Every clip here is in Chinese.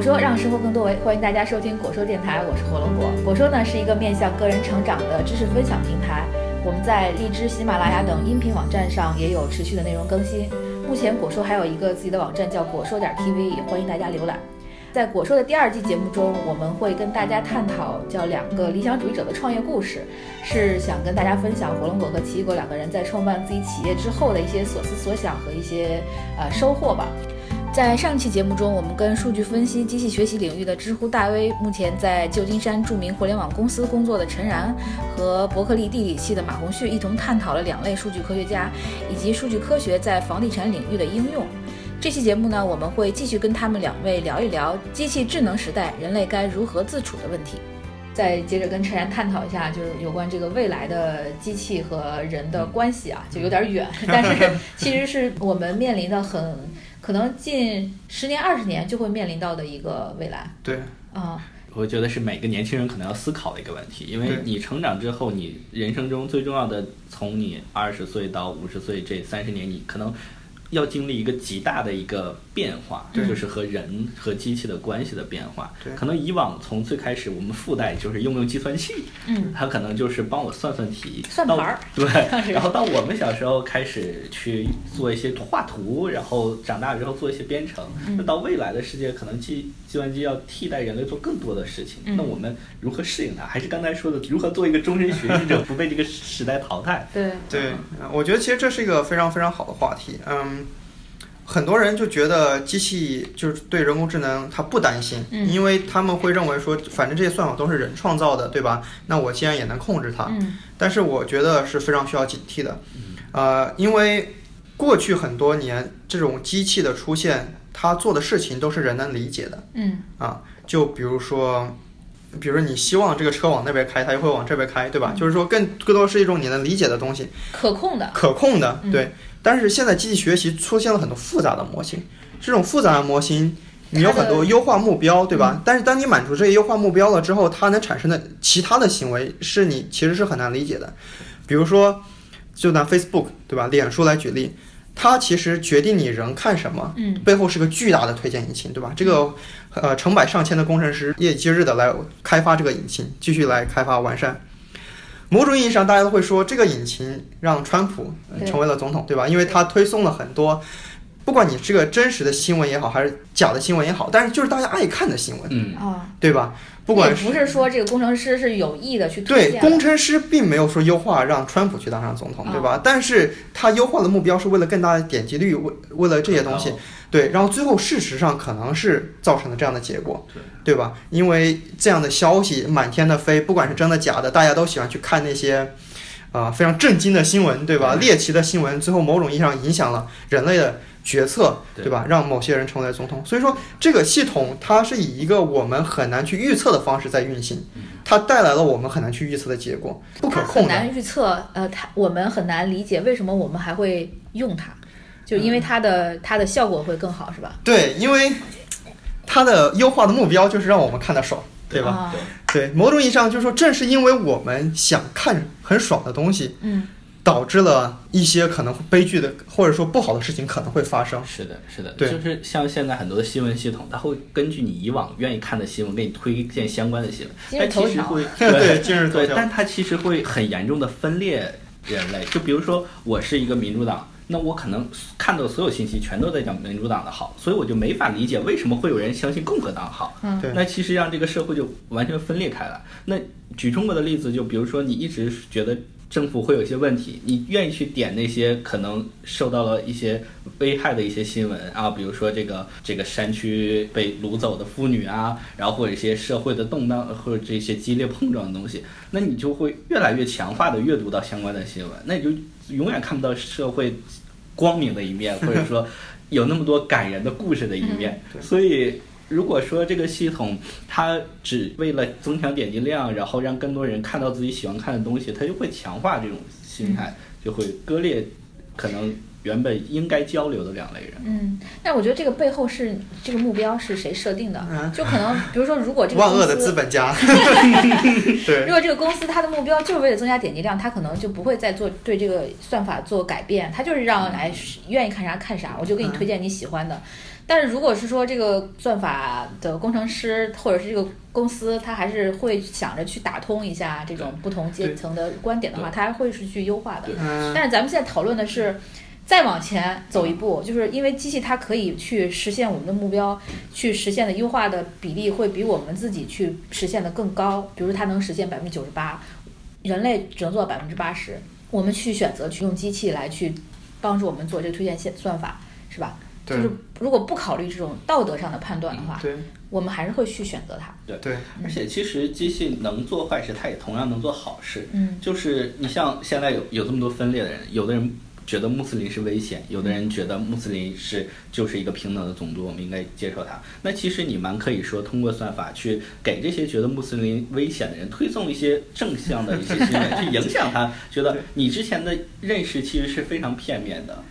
果说让生活更多维，欢迎大家收听果说电台，我是火龙果。果说呢是一个面向个人成长的知识分享平台，我们在荔枝、喜马拉雅等音频网站上也有持续的内容更新。目前果说还有一个自己的网站叫果说点 TV，也欢迎大家浏览。在果说的第二季节目中，我们会跟大家探讨叫两个理想主义者的创业故事，是想跟大家分享火龙果和奇异果两个人在创办自己企业之后的一些所思所想和一些呃收获吧。在上期节目中，我们跟数据分析、机器学习领域的知乎大 V，目前在旧金山著名互联网公司工作的陈然，和伯克利地理系的马红旭一同探讨了两类数据科学家以及数据科学在房地产领域的应用。这期节目呢，我们会继续跟他们两位聊一聊机器智能时代人类该如何自处的问题。再接着跟陈然探讨一下，就是有关这个未来的机器和人的关系啊，就有点远，但是其实是我们面临的很可能近十年、二十年就会面临到的一个未来。对，啊，我觉得是每个年轻人可能要思考的一个问题，因为你成长之后，你人生中最重要的，从你二十岁到五十岁这三十年，你可能。要经历一个极大的一个变化，就是和人和机器的关系的变化。可能以往从最开始我们附带就是用用计算器，嗯，它可能就是帮我算算题，算盘儿，对。然后到我们小时候开始去做一些画图，然后长大之后做一些编程。那到未来的世界，可能计计算机要替代人类做更多的事情。那我们如何适应它？还是刚才说的，如何做一个终身学习者，不被这个时代淘汰？对对，我觉得其实这是一个非常非常好的话题，嗯。很多人就觉得机器就是对人工智能，他不担心，因为他们会认为说，反正这些算法都是人创造的，对吧？那我既然也能控制它，但是我觉得是非常需要警惕的，呃，因为过去很多年这种机器的出现，它做的事情都是人能理解的，嗯，啊，就比如说，比如说你希望这个车往那边开，它就会往这边开，对吧？就是说更更多是一种你能理解的东西，可控的，可控的，对。但是现在机器学习出现了很多复杂的模型，这种复杂的模型，你有很多优化目标，对吧？但是当你满足这些优化目标了之后，它能产生的其他的行为是你其实是很难理解的。比如说，就拿 Facebook 对吧，脸书来举例，它其实决定你人看什么，嗯，背后是个巨大的推荐引擎，对吧？这个呃成百上千的工程师夜以继日的来开发这个引擎，继续来开发完善。某种意义上，大家都会说这个引擎让川普成为了总统，对吧？因为他推送了很多，不管你是个真实的新闻也好，还是假的新闻也好，但是就是大家爱看的新闻，嗯啊，对吧？不管不是说这个工程师是有意的去对工程师并没有说优化让川普去当上总统，对吧？但是他优化的目标是为了更大的点击率，为为了这些东西。对，然后最后事实上可能是造成了这样的结果，对吧？因为这样的消息满天的飞，不管是真的假的，大家都喜欢去看那些，啊，非常震惊的新闻，对吧？猎奇的新闻，最后某种意义上影响了人类的决策，对吧？让某些人成为总统。所以说，这个系统它是以一个我们很难去预测的方式在运行，它带来了我们很难去预测的结果，不可控很难预测，呃，它我们很难理解为什么我们还会用它。就因为它的它的效果会更好，是吧？对，因为它的优化的目标就是让我们看得爽，对吧？对，某种意义上就是说，正是因为我们想看很爽的东西，嗯，导致了一些可能悲剧的或者说不好的事情可能会发生。是的，是的，对，就是像现在很多的新闻系统，它会根据你以往愿意看的新闻，给你推荐相关的新闻。但其实会 对今日头条，但它其实会很严重的分裂人类。就比如说，我是一个民主党。那我可能看到所有信息全都在讲民主党的好，所以我就没法理解为什么会有人相信共和党好。嗯，对。那其实让这个社会就完全分裂开了。那举中国的例子，就比如说你一直觉得政府会有一些问题，你愿意去点那些可能受到了一些危害的一些新闻啊，比如说这个这个山区被掳走的妇女啊，然后或者一些社会的动荡或者这些激烈碰撞的东西，那你就会越来越强化的阅读到相关的新闻，那你就永远看不到社会。光明的一面，或者 说有那么多感人的故事的一面，所以如果说这个系统它只为了增强点击量，然后让更多人看到自己喜欢看的东西，它就会强化这种心态，就会割裂，可能。原本应该交流的两类人。嗯，但我觉得这个背后是这个目标是谁设定的？就可能比如说，如果这个万恶的资本家，对，如果这个公司它的目标就是为了增加点击量，它可能就不会再做对这个算法做改变，它就是让来愿意看啥看啥，我就给你推荐你喜欢的。但是如果是说这个算法的工程师或者是这个公司，他还是会想着去打通一下这种不同阶层的观点的话，他还会是去优化的。嗯，但是咱们现在讨论的是。再往前走一步，就是因为机器它可以去实现我们的目标，去实现的优化的比例会比我们自己去实现的更高。比如它能实现百分之九十八，人类只能做到百分之八十。我们去选择去用机器来去帮助我们做这个推荐线算法，是吧？就是如果不考虑这种道德上的判断的话，对我们还是会去选择它。对，而且其实机器能做坏事，它也同样能做好事。嗯就是你像现在有有这么多分裂的人，有的人觉得穆斯林是危险，有的人觉得穆斯林是就是一个平等的种族，我们应该接受它。那其实你蛮可以说通过算法去给这些觉得穆斯林危险的人推送一些正向的一些新闻，去影响他，觉得你之前的认识其实是非常片面的。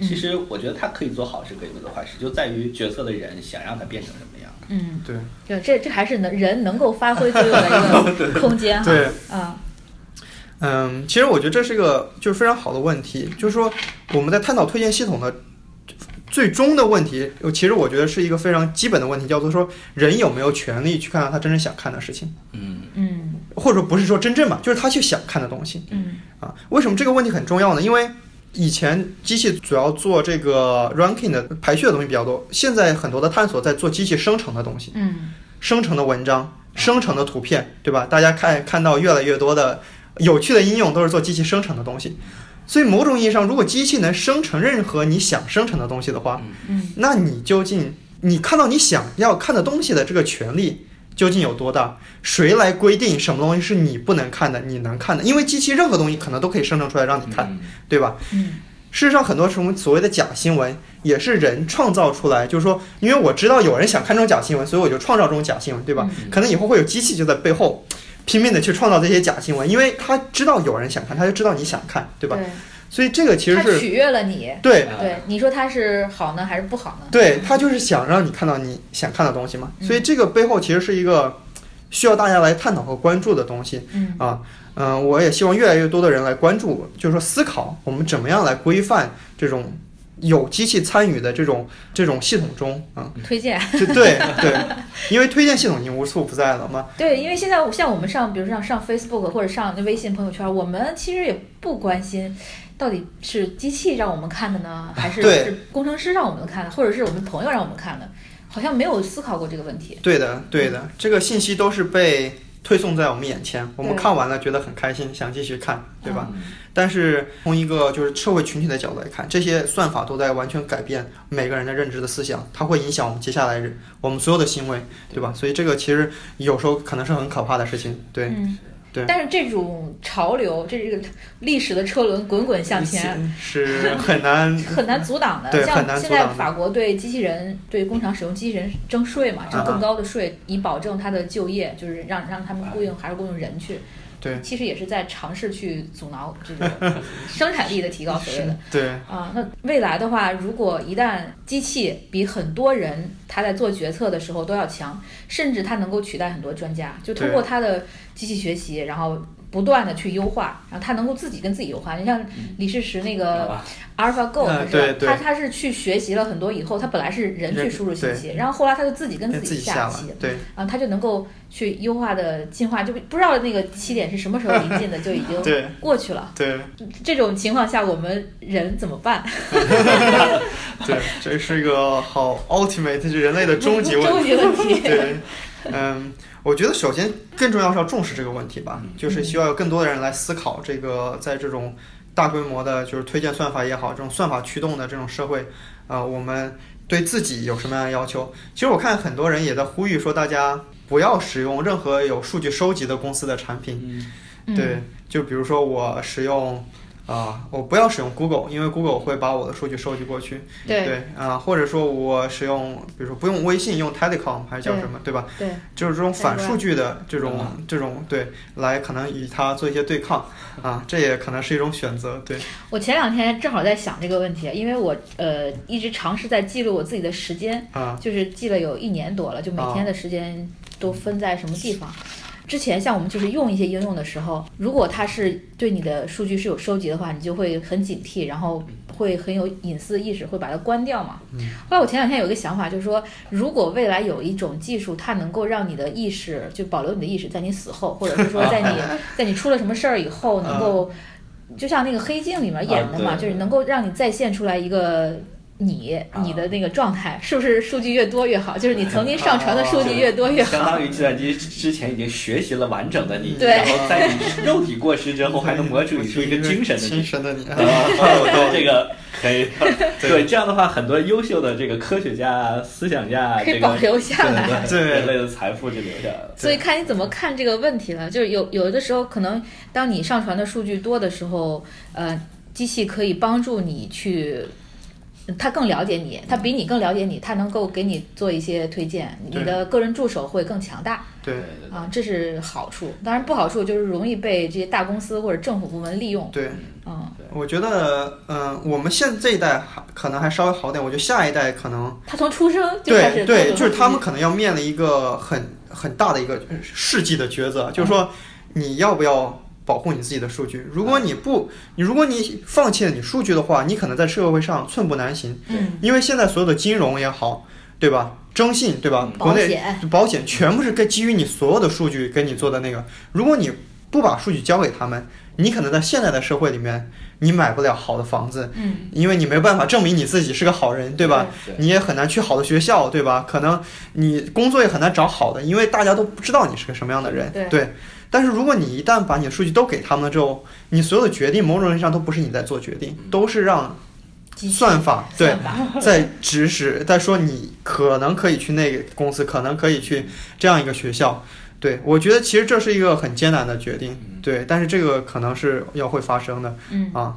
其实我觉得他可以做好事，可以做坏事，就在于决策的人想让他变成什么样。嗯，对对，这这还是能人能够发挥作用的一个 空间哈。对，啊，嗯，其实我觉得这是一个就是非常好的问题，就是说我们在探讨推荐系统的最终的问题，呃其实我觉得是一个非常基本的问题，叫做说人有没有权利去看到他真正想看的事情，嗯嗯或者说不是说真正吧，就是他去想看的东西嗯啊。为什么这个问题很重要呢？因为以前机器主要做这个 ranking 的排序的东西比较多，现在很多的探索在做机器生成的东西。嗯生成的文章、生成的图片，对吧？大家看看到越来越多的有趣的应用都是做机器生成的东西。所以某种意义上，如果机器能生成任何你想生成的东西的话，嗯那你究竟你看到你想要看的东西的这个权利究竟有多大？谁来规定什么东西是你不能看的，你能看的？因为机器任何东西可能都可以生成出来让你看，嗯对吧？嗯事实上，很多什么所谓的假新闻也是人创造出来，就是说，因为我知道有人想看这种假新闻，所以我就创造这种假新闻，对吧？嗯可能以后会有机器就在背后拼命的去创造这些假新闻，因为他知道有人想看，他就知道你想看，对吧？对，所以这个其实是它取悦了你。对啊对，你说他是好呢还是不好呢？对，他就是想让你看到你想看的东西嘛。嗯所以这个背后其实是一个需要大家来探讨和关注的东西。嗯啊，嗯、我也希望越来越多的人来关注，就是说思考我们怎么样来规范这种有机器参与的这种这种系统中啊，推荐。就对对，因为推荐系统已经无处不在了嘛。对，因为现在像我们上，比如像上 Facebook 或者上微信朋友圈，我们其实也不关心到底是机器让我们看的呢，还是是工程师让我们看的，或者是我们朋友让我们看的，好像没有思考过这个问题。对的，对的，这个信息都是被推送在我们眼前，我们看完了觉得很开心，想继续看，对吧？嗯但是从一个就是社会群体的角度来看，这些算法都在完全改变每个人的认知的思想，它会影响我们接下来人我们所有的行为，对吧？所以这个其实有时候可能是很可怕的事情，对。嗯，对但是这种潮流，这这个历史的车轮滚滚向前，是很难，很难阻挡的。像现在法国对机器人、对工厂使用机器人征税嘛，征啊更高的税，以保证它的就业，就是让让他们雇佣还是雇佣人去。对。其实也是在尝试去阻挠这个 生产力的提高，所谓的。对。啊，那未来的话，如果一旦机器比很多人他在做决策的时候都要强，甚至它能够取代很多专家，就通过它的机器学习，然后不断的去优化，然后它能够自己跟自己优化。你像李世石那个啊 AlphaGo，、他他是去学习了很多以后，他本来是人去输入信息，然后后来他就自己跟跟自自己下了棋，，对啊，他就能够去优化的进化，就不知道那个起点是什么时候临近的，就已经 过去了。对这种情况下，我们人怎么办？对，这是一个好 ultimate，这是人类的终极问终题。极问题。对，嗯，我觉得首先更重要是要重视这个问题吧，就是需要有更多的人来思考这个在这种大规模的，就是推荐算法也好，这种算法驱动的这种社会，呃，我们对自己有什么样的要求？其实我看很多人也在呼吁说，大家不要使用任何有数据收集的公司的产品。对，就比如说我使用。啊，我不要使用 Google，因为 Google 会把我的数据收集过去。对对啊，或者说我使用，比如说不用微信，用 Telecom 还是叫什么，对吧？对就是这种反数据的这种嗯这种对，来可能与它做一些对抗啊，这也可能是一种选择。对，我前两天正好在想这个问题，因为我呃一直尝试在记录我自己的时间，啊就是记了有一年多了，就每天的时间都分在什么地方。之前像我们就是用一些应用的时候，如果它是对你的数据是有收集的话，你就会很警惕，然后会很有隐私意识，会把它关掉嘛。后来我前两天有一个想法，就是说，如果未来有一种技术，它能够让你的意识就保留你的意识，在你死后，或者是说在你 在你出了什么事儿以后，能够就像那个黑镜里面演的嘛，啊就是能够让你再现出来一个。你你的那个状态是不是数据越多越好？就是你曾经上传的数据越多越好。相当于计算机之前已经学习了完整的你，然后在你肉体过时之后，还能模拟出一个精神的精你。神的你。哦，对这个可以，对这样的话，很多优秀的这个科学家、思想家，这个可以保留下来对人类的财富就留下来了。所以看你怎么看这个问题了。就是有有的时候，可能当你上传的数据多的时候，呃，机器可以帮助你去，它更了解你，他比你更了解你，他能够给你做一些推荐，你的个人助手会更强大。对。啊，这是好处。当然不好处就是容易被这些大公司或者政府部门利用。对，嗯，我觉得，嗯、我们现这一代还可能还稍微好点，我觉得下一代可能他从出生就开始对对，就是他们可能要面临一个很很大的一个世纪的抉择，就是说你要不要保护你自己的数据？如果你不，你如果你放弃了你数据的话，你可能在社会上寸步难行，嗯，因为现在所有的金融也好，对吧？征信对吧？国内保险保险全部是跟基于你所有的数据给你做的那个。如果你不把数据交给他们，你可能在现在的社会里面，你买不了好的房子，嗯，因为你没有办法证明你自己是个好人，对吧？对你也很难去好的学校，对吧？可能你工作也很难找好的，因为大家都不知道你是个什么样的人，对但是如果你一旦把你的数据都给他们了之后，你所有的决定某种意义上都不是你在做决定，都是让算法对 在指使，在说你可能可以去那个公司，可能可以去这样一个学校。对我觉得其实这是一个很艰难的决定，对，但是这个可能是要会发生的嗯。啊。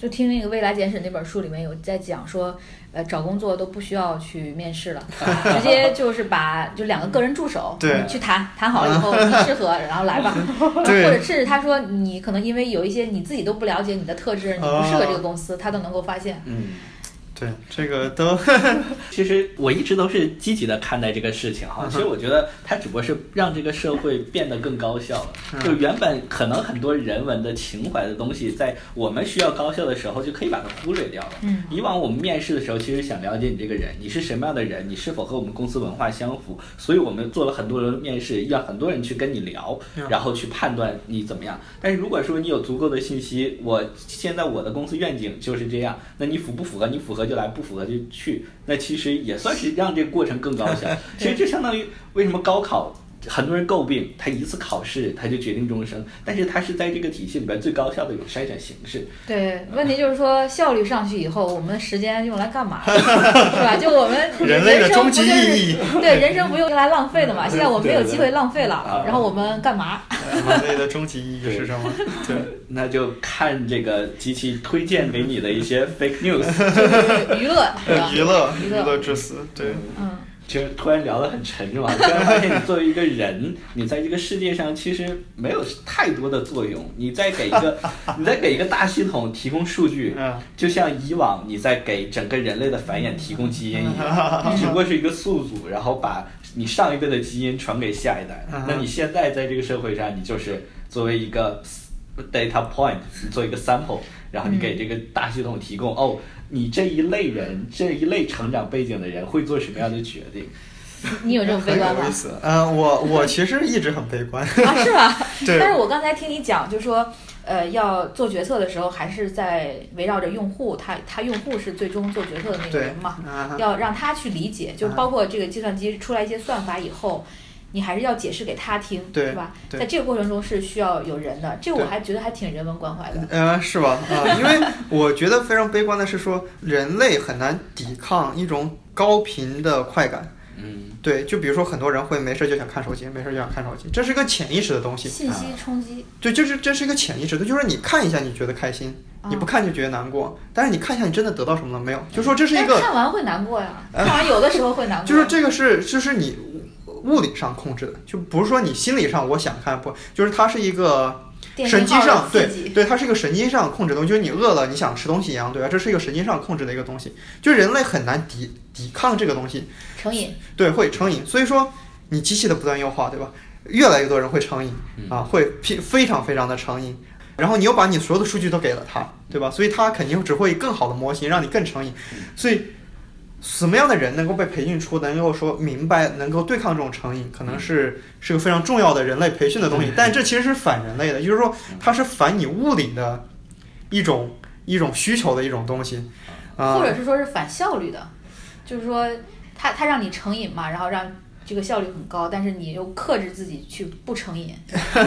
就听那个《未来简史》那本书里面有在讲说，呃，找工作都不需要去面试了，直接就是把就两个个人助手，对去谈谈好了以后你适合，然后来吧。对或者甚至他说你可能因为有一些你自己都不了解你的特质，你不适合这个公司，他都能够发现。嗯，对，这个都 其实我一直都是积极的看待这个事情哈。其实我觉得它只不过是让这个社会变得更高效了。就原本可能很多人文的情怀的东西，在我们需要高效的时候就可以把它忽略掉了。嗯，以往我们面试的时候，其实想了解你这个人，你是什么样的人，你是否和我们公司文化相符，所以我们做了很多的面试，让很多人去跟你聊，然后去判断你怎么样。但是如果说你有足够的信息，我现在我的公司愿景就是这样，那你符不符合？你符合就来，不符合就去。那其实也算是让这个过程更高效。其实就相当于为什么高考？很多人诟病他一次考试他就决定终生，但是他是在这个体系里边最高效的一种筛选形式。对，问题就是说效率上去以后，我们时间用来干嘛？是吧？就我们人类的生终极意义，对人生不用用来浪费的嘛？现在我们没有机会浪费啊了，然后我们干嘛？人类的终极意义是什么？对，那就看这个机器推荐给你的一些 fake news。娱乐，娱乐娱乐至死，对。嗯，就是突然聊得很沉重啊！突然发现你作为一个人，你在这个世界上其实没有太多的作用。你在给一个，你在给一个大系统提供数据，嗯就像以往你在给整个人类的繁衍提供基因一样，你只不过是一个宿主，然后把你上一辈的基因传给下一代嗯。那你现在在这个社会上，你就是作为一个 data point，你做一个 sample，然后你给这个大系统提供哦，你这一类人，这一类成长背景的人会做什么样的决定？你有这种悲观吗。嗯，我我其实一直很悲观。啊，是吧？对但是我刚才听你讲，就说，呃，要做决策的时候，还是在围绕着用户，他他用户是最终做决策的那个人嘛，啊要让他去理解，就啊包括这个计算机出来一些算法以后。你还是要解释给他听，对是吧？在这个过程中是需要有人的，这个我还觉得还挺人文关怀的。呃，是吧？啊、因为我觉得非常悲观的是说，人类很难抵抗一种高频的快感。嗯，对，就比如说很多人会没事就想看手机，没事就想看手机，这是一个潜意识的东西。信息冲击，对，就是这是一个潜意识的，就是你看一下你觉得开心，你不看就觉得难过。但是你看一下你真的得到什么了没有？就说这是一个看完会难过呀，看完有的时候会难过。就是这个是就是你物理上控制的，就不是说你心理上我想看不，就是它是一个神经上对对，它是一个神经上控制的东西，就是你饿了你想吃东西一样，对吧？这是一个神经上控制的一个东西，就人类很难抵抵抗这个东西，成瘾。对，会成瘾。所以说你机器的不断优化，对吧？越来越多人会成瘾啊，会非非常非常的成瘾。然后你又把你所有的数据都给了他，对吧？所以他肯定只会更好的模型让你更成瘾。所以什么样的人能够被培训出，能够说明白，能够对抗这种成瘾，可能是是个非常重要的人类培训的东西。但这其实是反人类的，就是说它是反你物理的一种一种需求的一种东西，啊，或者是说是反效率的，就是说它它让你成瘾嘛，然后让。这个效率很高，但是你又克制自己去不成瘾。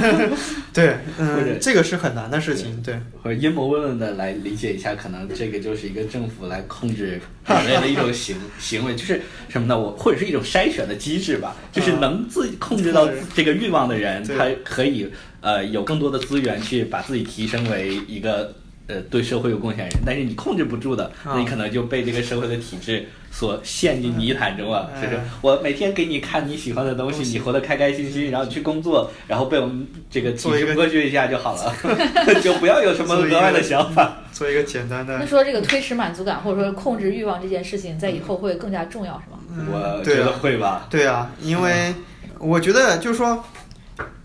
对，嗯，这个是很难的事情。对，或者阴谋论的来理解一下，可能这个就是一个政府来控制人类的一种行 行为，就是什么呢？我或者是一种筛选的机制吧，就是能自己控制到这个欲望的人，他可以呃有更多的资源去把自己提升为一个。呃，对社会有贡献人，但是你控制不住的，那你可能就被这个社会的体制所陷进泥潭中了。就是我每天给你看你喜欢的东西，你活得开开心心，然后去工作，然后被我们这个体制剥削一下就好了，就不要有什么额外的想法。做一个简单的。那说这个推迟满足感或者说控制欲望这件事情，在以后会更加重要，是吗？我觉得会吧。对啊，因为我觉得就是说。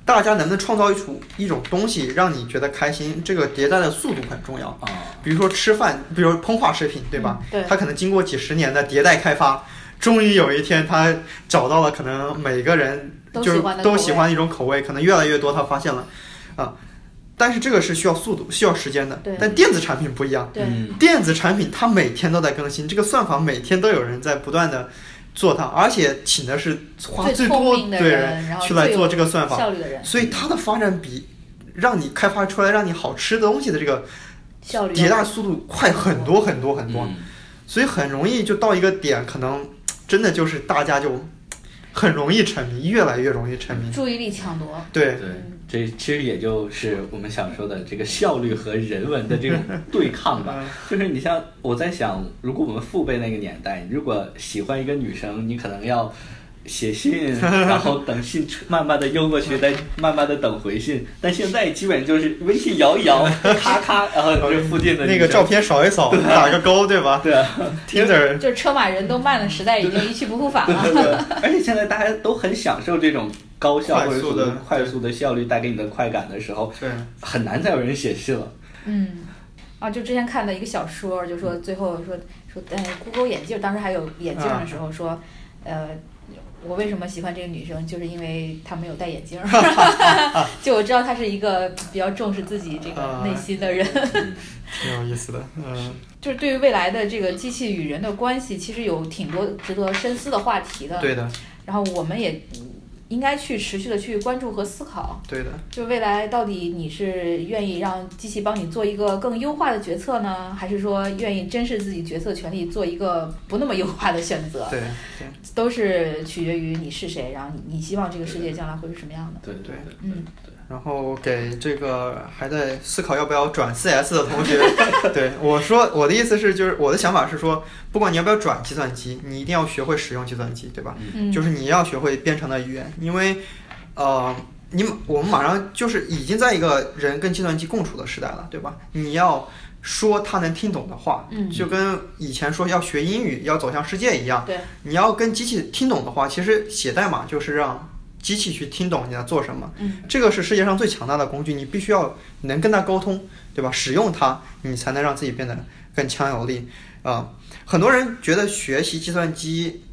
大家能不能创造一出一种东西让你觉得开心？这个迭代的速度很重要啊。比如说吃饭，比如膨化食品，对吧？对。它可能经过几十年的迭代开发，终于有一天它找到了可能每个人就是都喜欢的一种口味，可能越来越多，他发现了啊。但是这个是需要速度、需要时间的。对。但电子产品不一样。对。电子产品它每天都在更新，这个算法每天都有人在不断的。做它，而且请的是花最多的人去来做这个算法，效率的人，所以它的发展比让你开发出来让你好吃的东西的这个效率迭代速度快很多很多很多，所以很容易就到一个点，可能真的就是大家就很容易沉迷，越来越容易沉迷，注意力抢夺，对。对。这其实也就是我们想说的这个效率和人文的这种 对抗吧。就是你像我在想，如果我们父辈那个年代，如果喜欢一个女生，你可能要写信，然后等信慢慢的邮过去，再慢慢的等回信。但现在基本就是微信摇一摇，咔咔，然后这附近的那个照片扫一扫，打个勾，对吧？对啊，听着就是车马人都慢的时代已经一去不复返了。而且现在大家都很享受这种。高效或者说快速的效率带给你的快感的时候，对，很难再有人写信了。嗯，啊，就之前看的一个小说，就说最后说说，哎，Google 眼镜，当时还有眼镜的时候说，呃，我为什么喜欢这个女生，就是因为她没有戴眼镜。就我知道她是一个比较重视自己这个内心的人。挺有意思的，嗯。就是对于未来的这个机器与人的关系，其实有挺多值得深思的话题的。对的。然后我们也。应该去持续的去关注和思考，对的。就未来到底你是愿意让机器帮你做一个更优化的决策呢，还是说愿意珍视自己决策权利，做一个不那么优化的选择？对，都是取决于你是谁，然后你希望这个世界将来会是什么样的？对对，嗯。然后给这个还在思考要不要转 CS 的同学，对我说，我的意思是，就是我的想法是说，不管你要不要转计算机，你一定要学会使用计算机，对吧？嗯。就是你要学会编程的语言，因为，呃，你我们马上就是已经在一个人跟计算机共处的时代了，对吧？你要说他能听懂的话，嗯，就跟以前说要学英语要走向世界一样，对，你要跟机器听懂的话，其实写代码就是让。机器去听懂你在做什么，嗯，这个是世界上最强大的工具，你必须要能跟它沟通，对吧？使用它，你才能让自己变得更强有力啊！很多人觉得学习计算机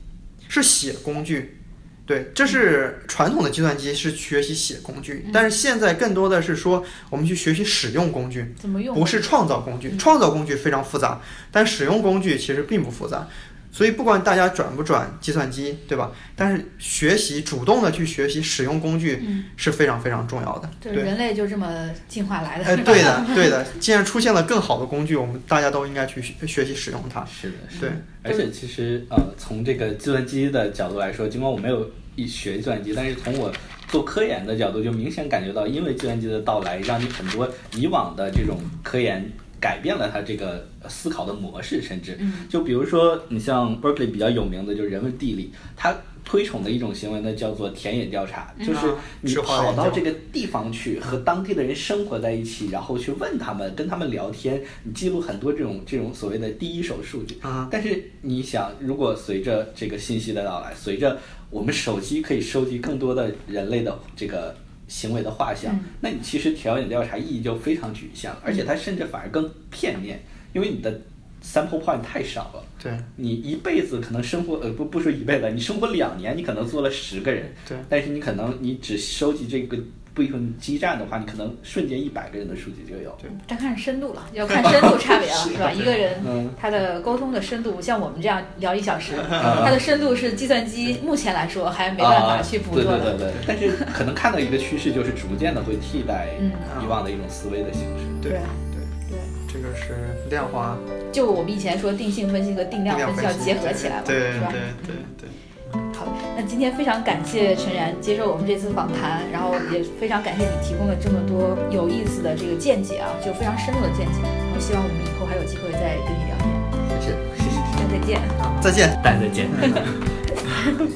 是写工具，对，这是传统的计算机是学习写工具，但是现在更多的是说我们去学习使用工具，怎么用？不是创造工具，创造工具非常复杂，但使用工具其实并不复杂。所以不管大家转不转计算机，对吧？但是学习主动的去学习使用工具是非常非常重要的。对，人类就这么进化来的。哎，对的，对的。既然出现了更好的工具，我们大家都应该去学习使用它。是的，对。而且其实呃，从这个计算机的角度来说，尽管我没有一学计算机，但是从我做科研的角度，就明显感觉到，因为计算机的到来，让你很多以往的这种科研。改变了他这个思考的模式，甚至就比如说，你像 Berkeley 比较有名的就是人文地理，他推崇的一种行为呢，叫做田野调查，就是你跑到这个地方去和当地的人生活在一起，然后去问他们，跟他们聊天，你记录很多这种这种所谓的第一手数据。但是你想，如果随着这个信息的到来，随着我们手机可以收集更多的人类的这个行为的画像，嗯。那你其实田野调查意义就非常局限了，而且它甚至反而更片面，因为你的 sample point 太少了。对。你一辈子可能生活呃不不说一辈子，你生活两年，你可能做了十个人，对。但是你可能你只收集这个部分基站的话，你可能瞬间一百个人的数据就有。对这看深度了，要看深度差别 了，是是吧？一个人嗯他的沟通的深度，像我们这样聊一小时，他的深度是计算机目前来说还没办法去捕捉的。啊对对对对，但是可能看到一个趋势，就是逐渐的会替代嗯以往的一种思维的形式。对对对，这个是量化就我们以前说定性分析和定量分析要结合起来嘛，对是吧？对对对。好，那今天非常感谢陈然接受我们这次访谈，然后也非常感谢你提供了这么多有意思的这个见解啊，就非常深入的见解。然后希望我们以后还有机会再跟你聊天。谢谢，谢谢，那再见。再见。大家再见。